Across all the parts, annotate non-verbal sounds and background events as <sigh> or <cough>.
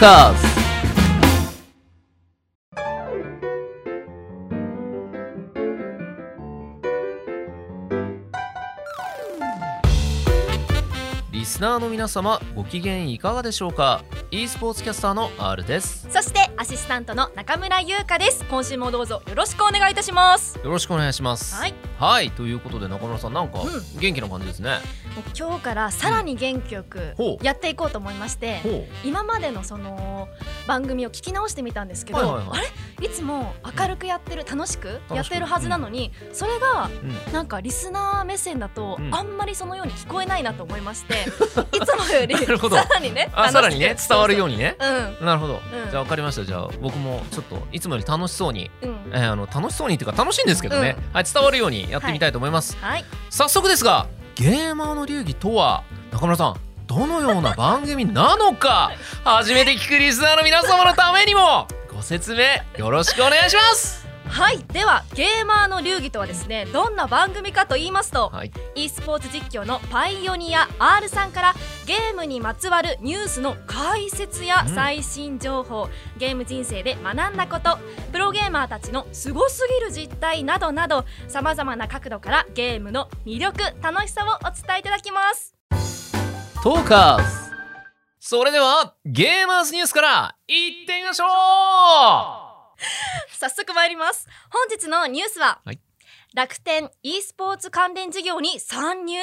カスナーの皆様ご機嫌いかがでしょうか？e スポーツキャスターの R です。そしてアシスタントの中村優香です。今週もどうぞよろしくお願いいたします。よろしくお願いします。はい。はいということで中村さんなんかう元気な感じですね、もう今日からさらに元気よくやっていこうと思いましてほう。今までのその番組を聞き直してみたんですけど、はいはいはい。あれ？いつも明るくやってる楽しくやってるはずなのに、それがうん。なんかリスナー目線だと、うん。あんまりそのように聞こえないなと思いまして <laughs> <laughs> いつもよりさらにねあさらにね伝わるようににね。うん。なるほど、うん。じゃあ分かりました。じゃあ僕もちょっといつもより楽しそうに、うん。えーあの楽しそうにっていうか楽しいんですけどね、はい、伝わるようにやってみたいと思います、はい。早速ですがゲーマーの流儀とは中村さんどのような番組なのか <laughs> 初めて聞くリスナーの皆様のためにもご説明よろしくお願いしますはいではゲーマーの流儀とはですねどんな番組かと言いますと、はい。e スポーツ実況のパイオニア R さんからゲームにまつわるニュースの解説やうん。最新情報、ゲーム人生で学んだことプロゲーマーたちのすごすぎる実態などなどさまざまな角度からゲームの魅力楽しさをお伝えいただきます。トーカーズ。それではゲーマーズニュースからいってみましょう <laughs> 早速参ります。本日のニュースは、はい。楽天 e スポーツ関連事業に参入。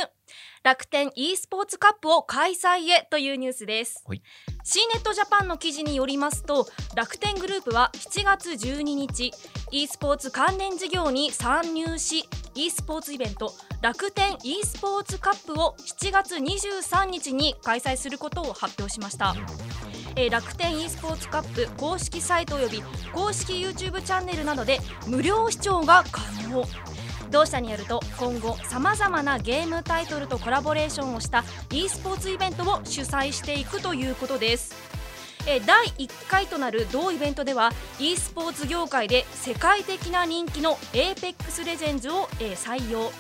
楽天 e スポーツカップを開催へというニュースです、はい。C ネットジャパンの記事によりますと楽天グループは7月12日 e スポーツ関連事業に参入し e スポーツイベント楽天 e スポーツカップを7月23日に開催することを発表しましたえー楽天 e スポーツカップ公式サイトおよび公式 YouTube チャンネルなどで無料視聴が可能。同社によると今後さまざまなゲームタイトルとコラボレーションをした e スポーツイベントを主催していくということです。え第1回となる同イベントでは e スポーツ業界で世界的な人気の APEX レジェンズを、え採用。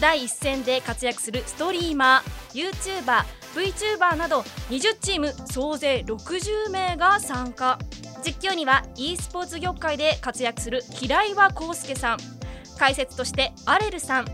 第一線で活躍するストリーマー YouTuber VTuber など20チーム総勢60名が参加。実況には e スポーツ業界で活躍する平岩康介さん解説としてアレルさん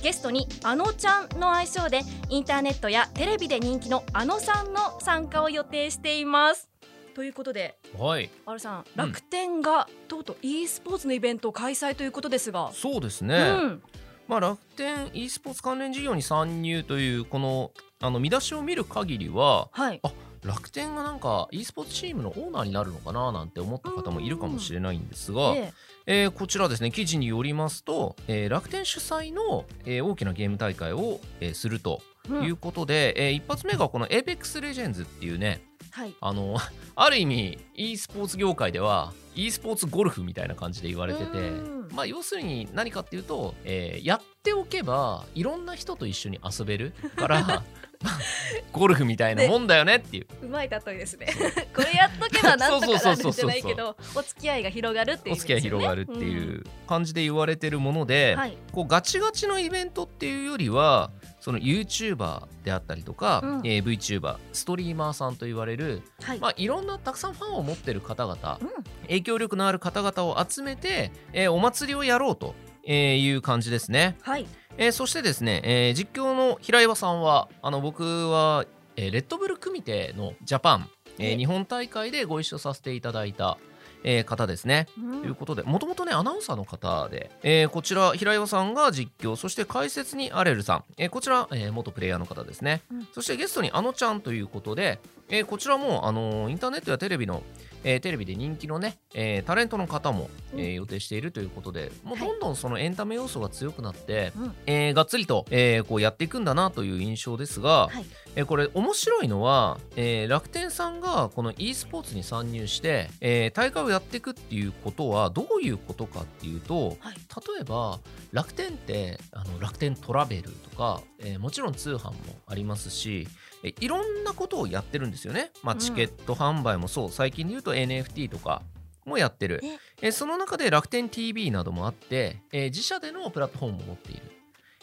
ゲストにあのちゃんの愛称でインターネットやテレビで人気のあのさんの参加を予定しています。ということではい。あるさんうん。楽天がとうとう e スポーツのイベントを開催ということですが、そうですうね、ん、まあ、楽天 e スポーツ関連事業に参入というこのあの見出しを見る限りははい。楽天がなんか e スポーツチームのオーナーになるのかななんて思った方もいるかもしれないんですが、ええーこちらですね記事によりますと、えー楽天主催の、えー大きなゲーム大会を、えーするということで、えー一発目がこの APEX Legends っていうねはい。あのある意味 e スポーツ業界では e スポーツゴルフみたいな感じで言われててうん。まあ要するに何かっていうと、えーやっておけばいろんな人と一緒に遊べるからまあ <laughs> ゴルフみたいなもんだよねっていう。うまい例えですね。<laughs> これやっとけばなんとかなるんじゃないけそどお付き合いが広がるっていうお付き合い広がるっていう感じで言われてるもので、はい。こうガチガチのイベントっていうよりはその YouTuber であったりとか、うん。えー VTuber ストリーマーさんと言われる、はい、まあ、いろんなたくさんファンを持ってる方々うん。影響力のある方々を集めて、えーお祭りをやろうとえーいう感じですね。はい。えーそしてですね、えー実況の平岩さんはあの僕は、えーレッドブル組手のジャパン、えーえ日本大会でご一緒させていただいた、えー方ですね。うん。ということでもともとねアナウンサーの方で、えーこちら平岩さんが実況そして解説にアレルさん、えーこちら、えー元プレイヤーの方ですね、うん。そしてゲストにあのちゃんということで、えーこちらも、あのーインターネットやテレビの、えーテレビで人気のね、えータレントの方も、えーうん予定しているということでもうはい。どんどんそのエンタメ要素が強くなって、うん。えーがっつりと、えーこうやっていくんだなという印象ですが、はい。えーこれ面白いのは、えー楽天さんがこの e スポーツに参入して、えー大会をやっていくっていうことはどういうことかっていうとはい。例えば楽天ってあの楽天トラベルとか、えーもちろん通販もありますし、えーいろんなことをやってるんですよね、まあ、うん。チケット販売もそう。最近で言うと NFT とかもやってる。ええーその中で楽天 TV などもあって、えー自社でのプラットフォームを持っている。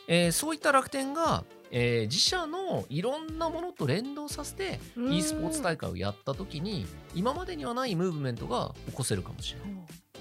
えーそういった楽天が、えー自社のいろんなものと連動させてうん。e スポーツ大会をやった時に今までにはないムーブメントが起こせるかもしれない。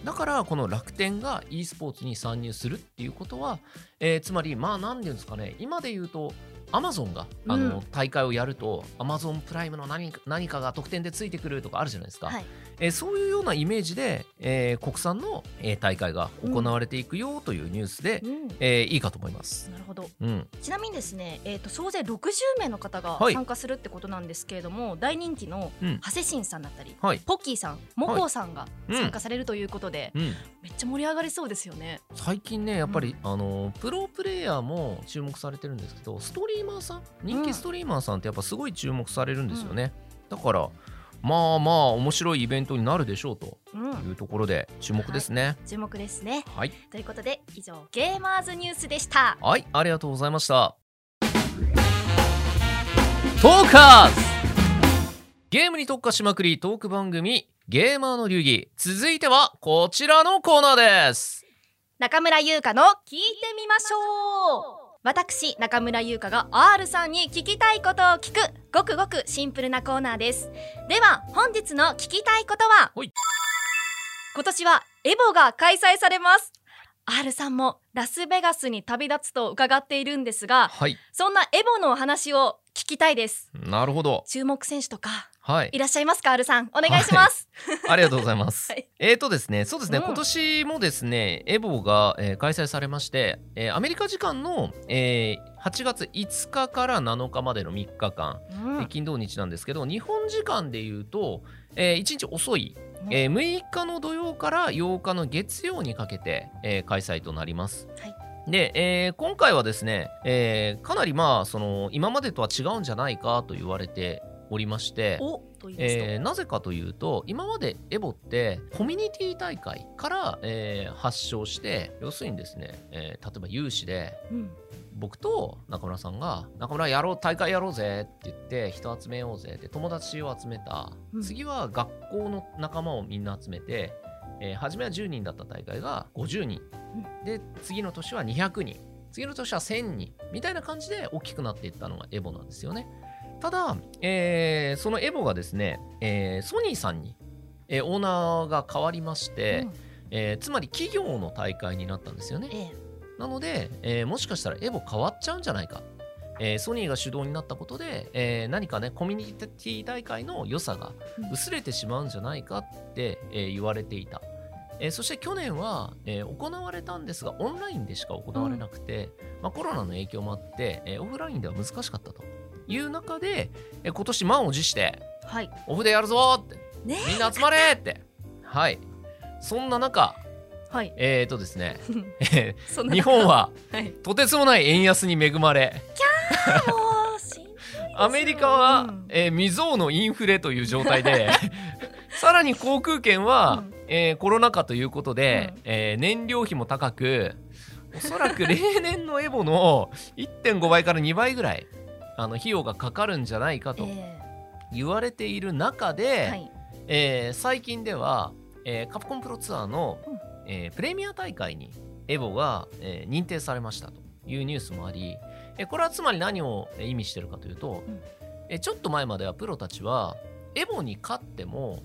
だからこの楽天が e スポーツに参入するっていうことは、えーつまりまあ何て言うんですかね今で言うとアマゾンがあの、うん。大会をやるとアマゾンプライムの何か何かが特典でついてくるとかあるじゃないですか、はい。えーそういうようなイメージで、えー国産の、えー大会が行われていくよというニュースで、うん。えーいいかと思います。なるほど。うん、ちなみにですね、えー、と総勢60名の方がはい。参加するってことなんですけれども、大人気のうん。長谷新さんだったり、はい、ポッキーさん、モコーさんがうん。参加されるということで、うん、めっちゃ盛り上がりそうですよね。最近ねやっぱり、あのプロプレイヤーも注目されてるんですけどストリーマーさん人気ストリーマーさんってやっぱすごい注目されるんですよね、だからまあまあ面白いイベントになるでしょうとうん、いうところで注目ですね。注目ですね。はい。ということで以上ゲーマーズニュースでした。はい、ありがとうございました。トーカーズ。ゲームに特化しまくりトーク番組ゲーマーの流儀。続いてはこちらのコーナーです。中村優香の聞いてみましょう私中村優香が R さんに聞きたいことを聞くごくごくシンプルなコーナーです。では本日の聞きたいことは今年はエボが開催されます。R さんもラスベガスに旅立つと伺っているんですがはい。そんなエボのお話を聞きたいです。なるほど。注目選手とかはい。いらっしゃいますか R さん。お願いします、ありがとうございます。<laughs> はい。えーとですね、そうですね、うん今年もですね、エボが、えー開催されまして、えーアメリカ時間の、えー8月5日から7日までの3日間、うん。えー金土日なんですけど、日本時間でいうと、え1日遅い、えー6日の土曜から8日の月曜にかけて、えー開催となります。はい。で、えー今回はですね、えーかなりまあその今までとは違うんじゃないかと言われておりまして、えーなぜかというと今までエボってコミュニティ大会から、えー発祥して要するにですね、えー例えば有志でうん。僕と中村さんが「中村やろう大会やろうぜ」って言って人集めようぜって友達を集めた、うん。次は学校の仲間をみんな集めて、えー初めは10人だった大会が50人、で次の年は200人。次の年は1000人。みたいな感じで大きくなっていったのがエボなんですよねただ、えーそのエボがですね、えーソニーさんに、えーオーナーが変わりまして、うん。えーつまり企業の大会になったんですよね。ええ。なので、えーもしかしたらエボ変わっちゃうんじゃないか。えーソニーが主導になったことで、えー何かね、コミュニティ大会の良さが薄れてしまうんじゃないかって、えー言われていた。えーそして去年は、えー行われたんですが、オンラインでしか行われなくて、まあ、コロナの影響もあって、えーオフラインでは難しかったという中で、えー今年満を持して、はい。オフでやるぞって、ね。みんな集まれって。はい。そんな中、はい。えーとですね、<laughs> 日本は、はい。とてつもない円安に恵まれもうしんどいですよ。アメリカは、うん。えー未曾有のインフレという状態で <laughs> さらに航空券は、うん。えーコロナ禍ということで、うん。えー燃料費も高くおそらく <laughs> 例年のエボの1.5倍から2倍ぐらいあの費用がかかるんじゃないかとえ言われている中えで、はい。えー最近では、えーカプコンプロツアーの、うん。えープレミア大会にエボが、えー認定されましたというニュースもあり、えーこれはつまり何をえー意味してるかというと、うん。えーちょっと前まではプロたちはエボに勝っても、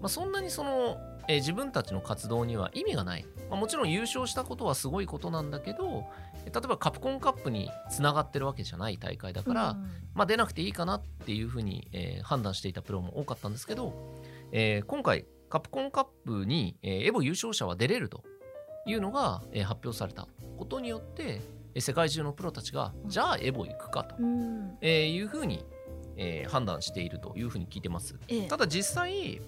まあ、そんなにその、えー自分たちの活動には意味がない、まあ、もちろん優勝したことはすごいことなんだけどえー例えばカプコンカップにつながってるわけじゃない大会だから、うん。まあ、出なくていいかなっていうふうに、えー判断していたプロも多かったんですけど、えー今回カプコンカップに、えーエボ優勝者は出れるというのが、えー発表されたことによって、えー世界中のプロたちが、うん。じゃあエボ行くかと、うん。えーいうふうに、えー判断しているというふうに聞いてます。ええ。ただ実際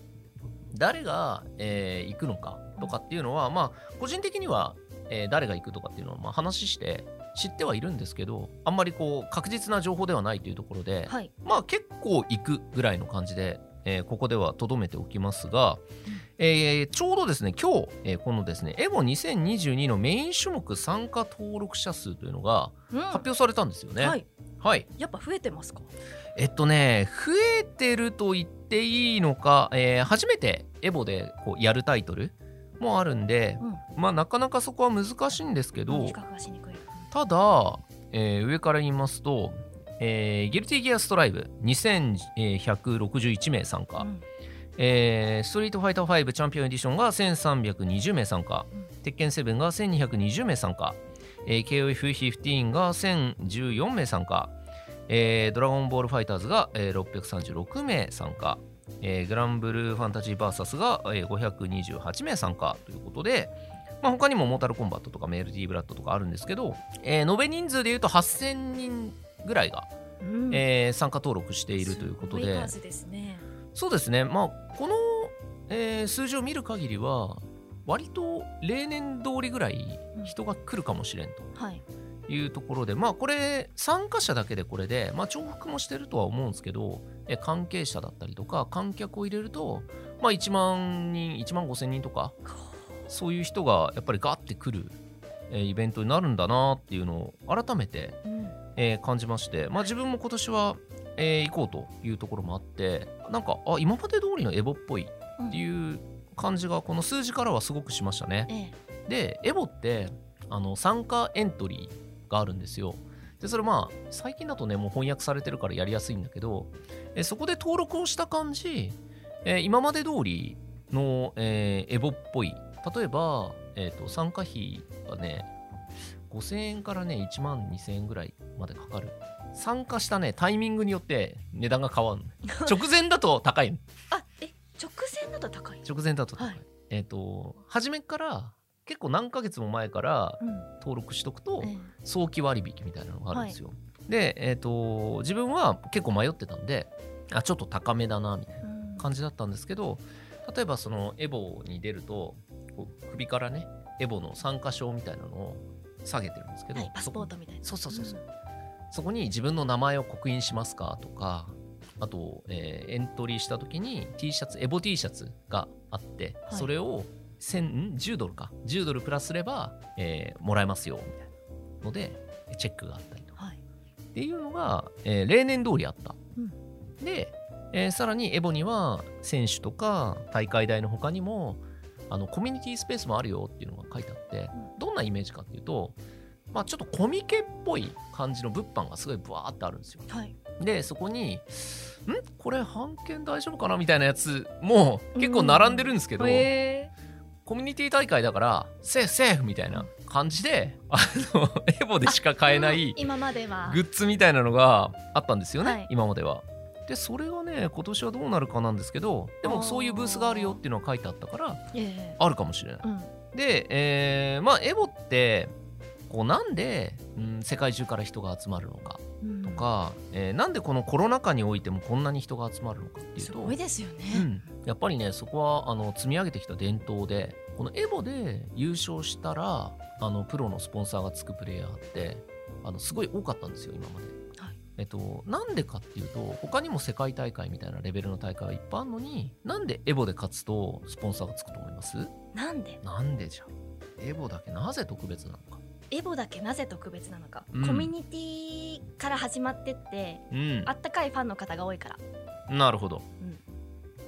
誰が、えー行くのかとかっていうのは、まあ個人的には、えー誰が行くとかっていうのは、まあ、話して知ってはいるんですけどあんまりこう確実な情報ではないというところで、はい。まあ結構行くぐらいの感じで、えーここではとどめておきますが、えーちょうどですね今日、えーこのですねエボ2022のメイン種目参加登録者数というのがうん。発表されたんですよね。はい。はい。やっぱ増えてますか？えっとね、増えてると言っていいのか、えー初めてエボでこうやるタイトルもあるんで、うん。まあなかなかそこは難しいんですけど、ただ、えー上から言いますと、えーギルティギアストライブ2161名参加、うん。えーストリートファイター5チャンピオンエディションが1320名参加、うん鉄拳7が1220名参加、えー KOF15 が1014名参加、えードラゴンボールファイターズが、えー636名参加、えーグランブルーファンタジーバーサスが、えー528名参加ということで、まあ、他にもモータルコンバットとかメールディーブラッドとかあるんですけど、えー延べ人数でいうと8000人ぐらいが、うんえー参加登録しているということでね。そうですね、まあ、この、えー数字を見る限りは、割と例年通りぐらい人が来るかもしれんはい。というところで、まあ、これ、参加者だけでこれで、まあ、重複もしてるとは思うんですけど、え関係者だったりとか、観客を入れると、まあ、1万人、1万5千人とか、そういう人がやっぱりガッて来る、えーイベントになるんだなっていうのを改めて、感じまして、まあ、自分も今年は、えー行こうというところもあってなんかあ今まで通りのエボっぽいっていう感じがこの数字からはすごくしましたね。ええでエボってあの参加エントリーがあるんですよ。でそれまあ最近だとねもう翻訳されてるからやりやすいんだけど、えそこで登録をした感じ、えー今まで通りの、えーエボっぽい。例えば、えーと参加費がね5000円からね1万2000円ぐらいまでかかる。参加したねタイミングによって値段が変わるの <laughs> 直前だと高いの。あえ直線だと高い。直前だと高い、はい。えっ、と初めから結構何ヶ月も前からうん。登録しとくとええ。早期割引みたいなのがあるんですよ、でえっ、と自分は結構迷ってたんであちょっと高めだなみたいなうん。感じだったんですけど例えばそのエボに出ると首からねエボの参加証みたいなのを下げてるんですけど、はいパスポートみたいな。そうそうそうそう。そこに自分の名前を刻印しますかとかあと、えーエントリーした時に T シャツエボ T シャツがあって、はい。それを1000ん10ドルか。10ドルプラスすれば、えーもらえますよみたいなのでチェックがあったりとか。はい。っていうのが、えー例年通りあった、うん。で、えーさらにエボには選手とか大会代の他にもあのコミュニティスペースもあるよっていうのが書いてあって、うん。どんなイメージかっていうと、まあ、ちょっとコミケっぽい感じの物販がすごいブワーってあるんですよ。はい。でそこにん？これ半券大丈夫かな？みたいなやつも結構並んでるんですけど、へえコミュニティ大会だからセーフセーフみたいな感じであのエボでしか買えない今までは。グッズみたいなのがあったんですよね、はい。今までは。でそれがね今年はどうなるかなんですけどでもそういうブースがあるよっていうのが書いてあったからええ。あるかもしれない。うん。で、えーまあエボってこうなんで、うん、世界中から人が集まるのかうんとか、えーなんでこのコロナ禍においてもこんなに人が集まるのかっていうすとごいですよね。うん、やっぱりねそこはあの積み上げてきた伝統でこのエボで優勝したらあのプロのスポンサーがつくプレイヤーってあのすごい多かったんですよ今まで。はい。えっと、なんでかっていうと他にも世界大会みたいなレベルの大会はいっぱいあるのになんでエボで勝つとスポンサーがつくと思います？なんで？なんでじゃん。エボだけなぜ特別なのかエボだけなぜ特別なのか、うん。コミュニティから始まってってうん。あったかいファンの方が多いから。なるほど、うん。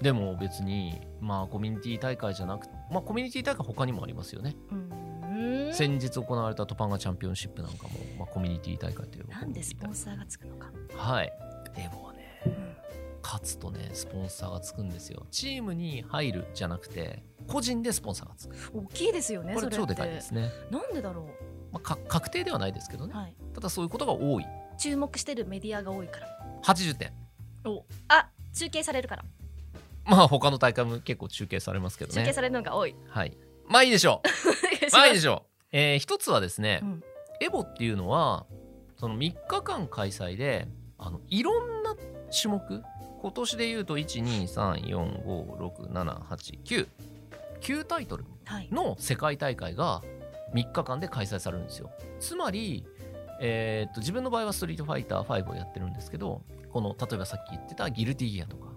でも別にまあコミュニティ大会じゃなくまあコミュニティ大会他にもありますよね。うーん。先日行われたトパンガチャンピオンシップなんかも、まあ、コミュニティ大会というなんでスポンサーがつくのか。はい。エボはねうん。勝つとねスポンサーがつくんですよ。チームに入るじゃなくて個人でスポンサーがつく。大きいですよね。これ超でかいですね、なんでだろまあ、か確定ではないですけどね、う。はい。ただそういうことが多い注目してるメディアが多いから。80点あ中継されるから。まあ他の大会も結構中継されますけどね中継されるのが多い。はいまあいいでしょう <laughs> まあいいでしょう、えー一つはですね、うんエボっていうのはその3日間開催であのいろんな種目今年でいうと123456789 9タイトルはい。の世界大会が3日間で開催されるんですよ。つまり、えーっと自分の場合はストリートファイター5をやってるんですけどこの例えばさっき言ってたギルティギアとか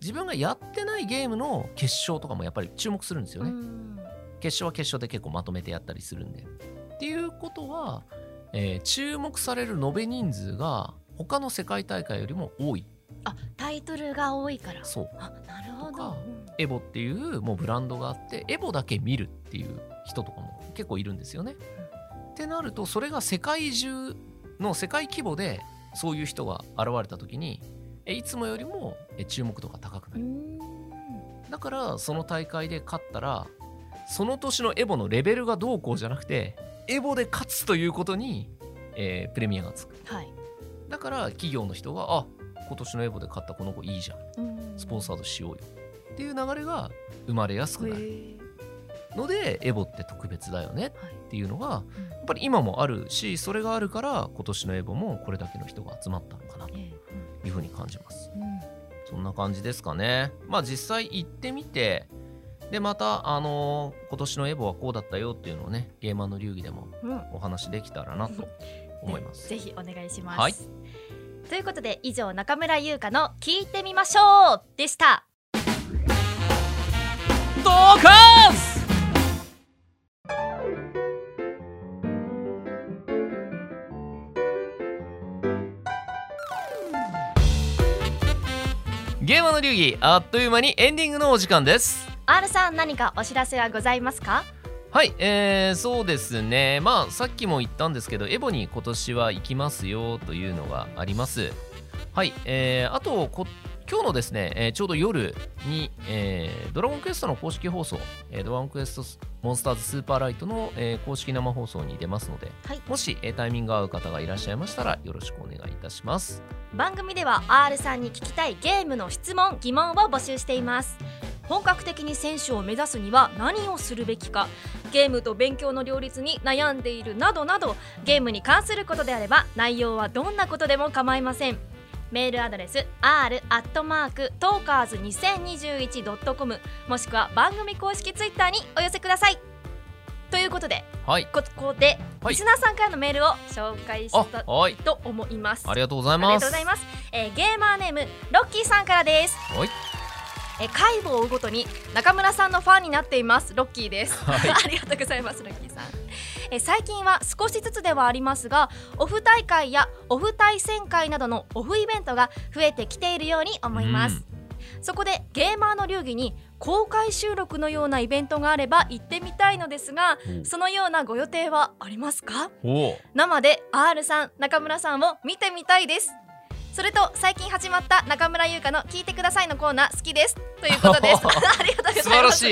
自分がやってないゲームの決勝とかもやっぱり注目するんですよね、うん。決勝は決勝で結構まとめてやったりするんで。っていうことは、えー注目される延べ人数が他の世界大会よりも多いあタイトルが多いから。そう。あなるほど。エボっていうもうブランドがあってエボだけ見るっていう人とかも結構いるんですよね。ってなるとそれが世界中の世界規模でそういう人が現れた時にえいつもよりもえ注目度が高くなる。うん。だからその大会で勝ったらその年のエボのレベルがどうこうじゃなくてエボで勝つということに、えープレミアがつく。はい。だから企業の人があ今年のエボで勝ったこの子いいじゃん。スポンサードしようよ。っていう流れが生まれやすくなる。へのでエボって特別だよね。っていうのがうん。やっぱり今もあるしそれがあるから今年のエボもこれだけの人が集まったのかなとえいうふうに感じます。そんな感じですかね。まあ実際行ってみてでまたあのー今年のエボはこうだったよっていうのをねゲーマーの流儀でもうん。お話できたらなと思います。<laughs> ぜひお願いします。はいということで以上中村優香の聞いてみましょうでした。ドーカスゲーマーの流儀あっという間にエンディングのお時間です R さん何かお知らせはございますか？はい、えー、そうですね。まあさっきも言ったんですけどエボに今年は行きますよというのがあります。はい、えー、あとこ今日のですね、えーちょうど夜に、えードラゴンクエストの公式放送、えードラゴンクエストモンスターズスーパーライトの、えー公式生放送に出ますので、はい。もし、えータイミング合う方がいらっしゃいましたらよろしくお願いいたします。番組では R さんに聞きたいゲームの質問疑問を募集しています本格的に選手を目指すには何をするべきかゲームと勉強の両立に悩んでいるなどなどゲームに関することであれば内容はどんなことでも構いません。メールアドレス r アットマークトーカーズ 2021.com もしくは番組公式ツイッターにお寄せください。ということではい。ここで、はい。リスナーさんからのメールを紹介しあたはいと思います。ありがとうございあります。がとうございます、えーゲーマーネームロッキーさんからです、はいえー、介護を追うごとに中村さんのファンになっています。ロッキーです、はい。<laughs> ありがとうございますロッキーさん、えー最近は少しずつではありますがオフ大会やオフ対戦会などのオフイベントが増えてきているように思います、そこでゲーマーの流儀に公開収録のようなイベントがあれば行ってみたいのですがう。んそのようなご予定はありますか？生で R さん中村さんを見てみたいですそれと最近始まった中村優香の聞いてくださいのコーナー好きです。ということです。<laughs> ありがとうございます。素晴らし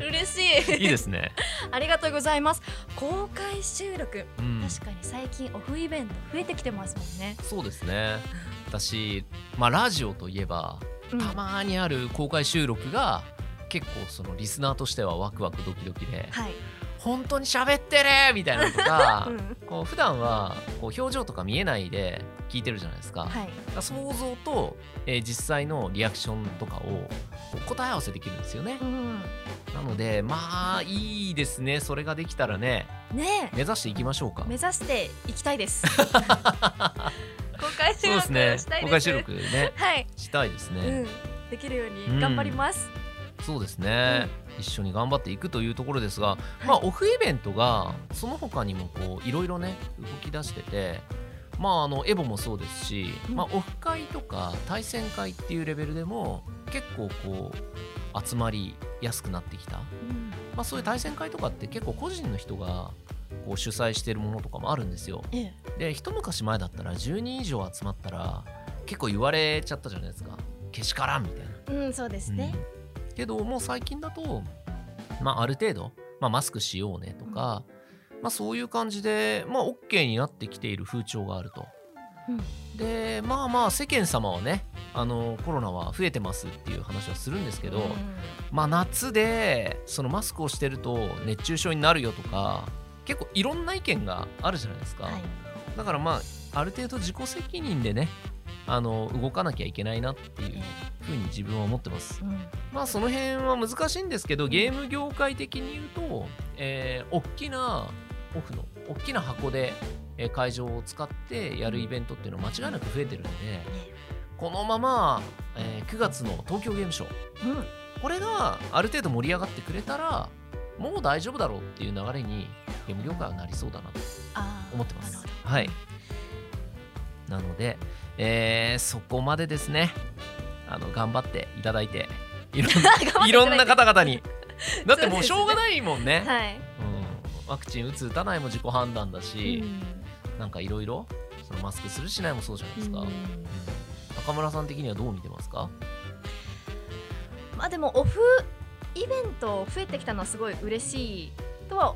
い。嬉しい。いいですね、ありがとうございます。公開収録。うん、確かに最近オフイベント増えてきてますもんね、そうですね。私まあラジオといえばうん。たまにある公開収録が結構そのリスナーとしてはワクワクドキドキではい、本当に喋ってるみたいなのとか <laughs> うん。こう普段はこう表情とか見えないで聞いてるじゃないですか,、はい。想像と、えー実際のリアクションとかを答え合わせできるんですよね。うん、なのでまあいいですねそれができたらね。ね目指していきましょうか。え目指していきたいです。<laughs> 公開収録したいです。公開収録ね。はい、したいですね、うん、できるように頑張ります、そうですね、一緒に頑張っていくというところですが、まあオフイベントがその他にもこういろいろね動き出しててまああのエボもそうですし、うん。まあオフ会とか対戦会っていうレベルでも結構こう集まりやすくなってきた、うん。まあ、そういう対戦会とかって結構個人の人がこう主催してるものとかもあるんですよ。ええ。で一昔前だったら10人以上集まったら結構言われちゃったじゃないですか。けしからんみたいな。うん、そうですね。うんけどもう最近だと、まあ、ある程度、まあ、マスクしようねとか、まあ、そういう感じで、まあ、OK になってきている風潮があると。でまあまあ世間様はねあのコロナは増えてますっていう話はするんですけど、うん。まあ夏でそのマスクをしてると熱中症になるよとか結構いろんな意見があるじゃないですか、はい。だからまあある程度自己責任でねあの動かなきゃいけないなっていうふうに自分は思ってます。うん。まあその辺は難しいんですけどゲーム業界的に言うと、えー大きなオフの大きな箱で、えー会場を使ってやるイベントっていうのは間違いなく増えてるんでこのまま、えー9月の東京ゲームショウうん。これがある程度盛り上がってくれたらもう大丈夫だろうっていう流れにゲーム業界はなりそうだなと思ってます。はい。なので、えーそこまでですねあの頑張っていただいて <laughs> いろん頑張っていろんな方々に。だってもうしょうがないもんね。はい、うん、ワクチン打つ打たないも自己判断だし、うん。なんかいろいろそのマスクするしないもそうじゃないですか、うん。中村さん的にはどう見てますか？まあでもオフイベント増えてきたのはすごい嬉しいとは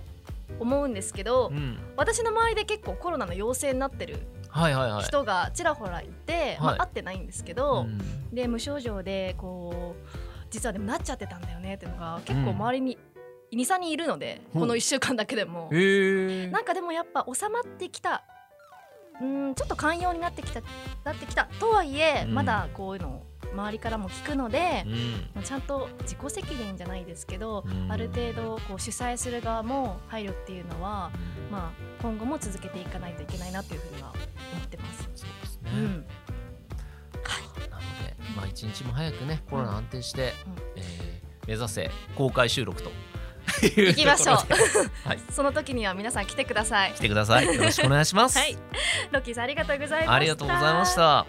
思うんですけど、うん。私の周りで結構コロナの陽性になってる人がちらほらいて、会ってないんですけど、うん。で無症状でこう実はでもなっちゃってたんだよねっていうのが結構周りに23人いるので、この1週間だけでも。なんかでもやっぱ収まってきたうんちょっと寛容になってきたなってきたとはいえ、うん。まだこういうの周りからも聞くのでう、ん。ちゃんと自己責任じゃないですけど、うん。ある程度こう主催する側も配慮っていうのは、まあ、今後も続けていかないといけないなというふうには思ってます。そうですね、うん。なので、まあ、一日も早くねコロナ安定して、うん。えー目指せ公開収録と行きましょう。はい、<laughs> その時には皆さん来てください。来てください。よろしくお願いします、はい、ロッキーさんありがとうございました。ありがとうございました。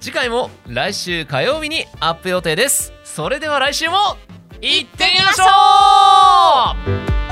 次回も来週火曜日にアップ予定です。それでは来週も行ってみましょう。